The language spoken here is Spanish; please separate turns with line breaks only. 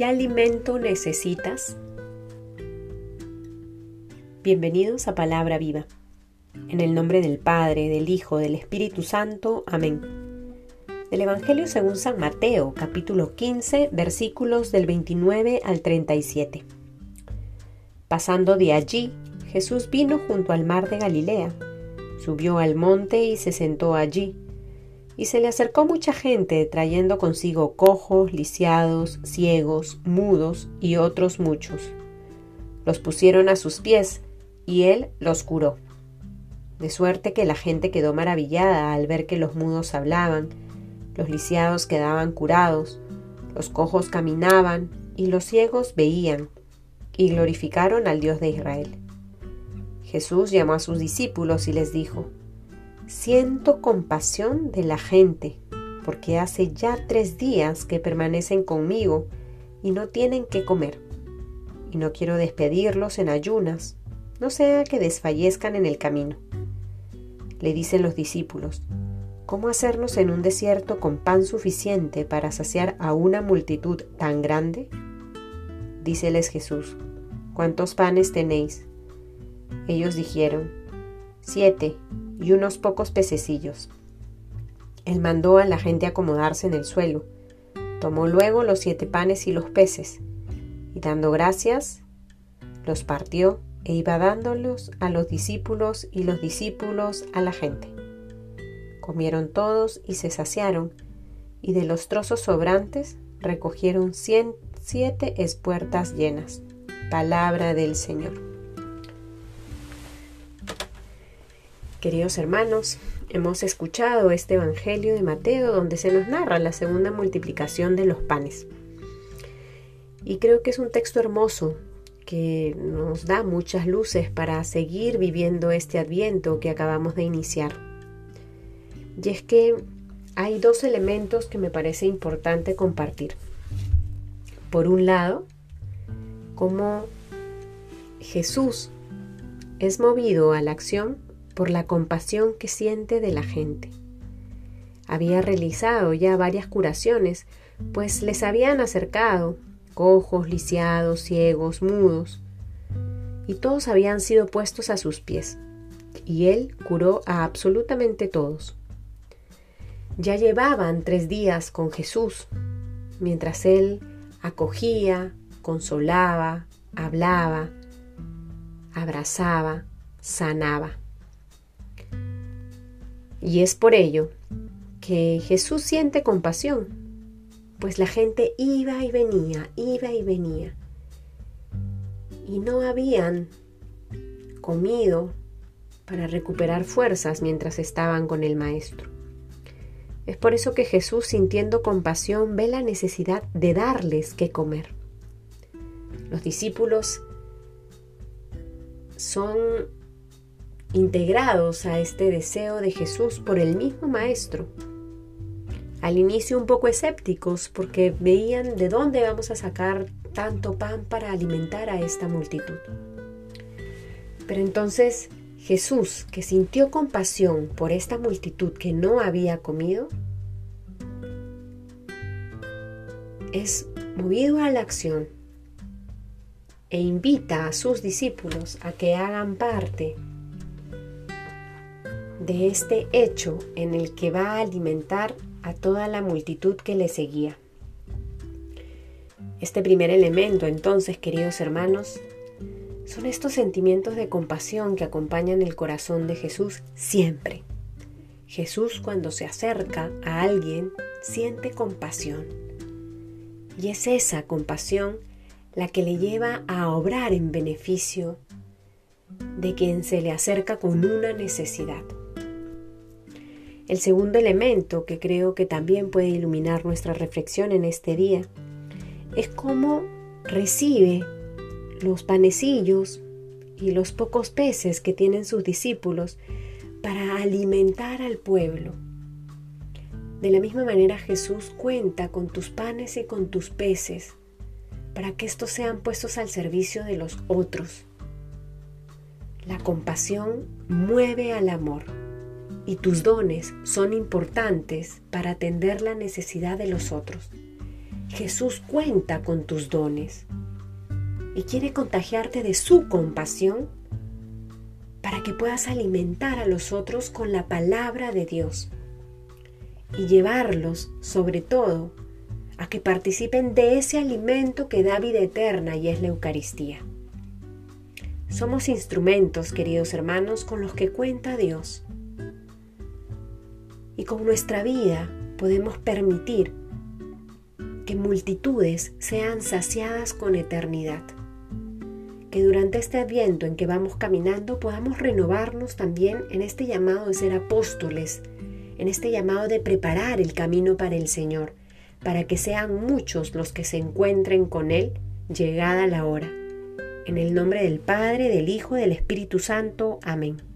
¿Qué alimento necesitas? Bienvenidos a Palabra Viva. En el nombre del Padre, del Hijo, del Espíritu Santo. Amén. Del Evangelio según San Mateo, capítulo 15, versículos del 29 al 37. Pasando de allí, Jesús vino junto al mar de Galilea, subió al monte y se sentó allí y se le acercó mucha gente trayendo consigo cojos, lisiados, ciegos, mudos y otros muchos. Los pusieron a sus pies y él los curó. De suerte que la gente quedó maravillada al ver que los mudos hablaban, los lisiados quedaban curados, los cojos caminaban y los ciegos veían, y glorificaron al Dios de Israel. Jesús llamó a sus discípulos y les dijo, Siento compasión de la gente, porque hace ya tres días que permanecen conmigo y no tienen qué comer. Y no quiero despedirlos en ayunas, no sea que desfallezcan en el camino. Le dicen los discípulos, ¿cómo hacernos en un desierto con pan suficiente para saciar a una multitud tan grande? Díceles Jesús, ¿cuántos panes tenéis? Ellos dijeron, siete y unos pocos pececillos. Él mandó a la gente acomodarse en el suelo. Tomó luego los siete panes y los peces, y dando gracias, los partió e iba dándolos a los discípulos y los discípulos a la gente. Comieron todos y se saciaron, y de los trozos sobrantes recogieron cien, siete espuertas llenas. Palabra del Señor. Queridos hermanos, hemos escuchado este Evangelio de Mateo donde se nos narra la segunda multiplicación de los panes. Y creo que es un texto hermoso que nos da muchas luces para seguir viviendo este adviento que acabamos de iniciar. Y es que hay dos elementos que me parece importante compartir. Por un lado, cómo Jesús es movido a la acción por la compasión que siente de la gente. Había realizado ya varias curaciones, pues les habían acercado cojos, lisiados, ciegos, mudos, y todos habían sido puestos a sus pies, y él curó a absolutamente todos. Ya llevaban tres días con Jesús, mientras él acogía, consolaba, hablaba, abrazaba, sanaba. Y es por ello que Jesús siente compasión, pues la gente iba y venía, iba y venía. Y no habían comido para recuperar fuerzas mientras estaban con el Maestro. Es por eso que Jesús, sintiendo compasión, ve la necesidad de darles que comer. Los discípulos son integrados a este deseo de Jesús por el mismo Maestro. Al inicio un poco escépticos porque veían de dónde vamos a sacar tanto pan para alimentar a esta multitud. Pero entonces Jesús, que sintió compasión por esta multitud que no había comido, es movido a la acción e invita a sus discípulos a que hagan parte de este hecho en el que va a alimentar a toda la multitud que le seguía. Este primer elemento, entonces, queridos hermanos, son estos sentimientos de compasión que acompañan el corazón de Jesús siempre. Jesús cuando se acerca a alguien siente compasión. Y es esa compasión la que le lleva a obrar en beneficio de quien se le acerca con una necesidad. El segundo elemento que creo que también puede iluminar nuestra reflexión en este día es cómo recibe los panecillos y los pocos peces que tienen sus discípulos para alimentar al pueblo. De la misma manera Jesús cuenta con tus panes y con tus peces para que estos sean puestos al servicio de los otros. La compasión mueve al amor y tus dones son importantes para atender la necesidad de los otros. Jesús cuenta con tus dones y quiere contagiarte de su compasión para que puedas alimentar a los otros con la palabra de Dios y llevarlos, sobre todo, a que participen de ese alimento que da vida eterna y es la Eucaristía. Somos instrumentos, queridos hermanos, con los que cuenta Dios. Y con nuestra vida podemos permitir que multitudes sean saciadas con eternidad. Que durante este adviento en que vamos caminando podamos renovarnos también en este llamado de ser apóstoles, en este llamado de preparar el camino para el Señor, para que sean muchos los que se encuentren con Él llegada la hora. En el nombre del Padre, del Hijo del Espíritu Santo. Amén.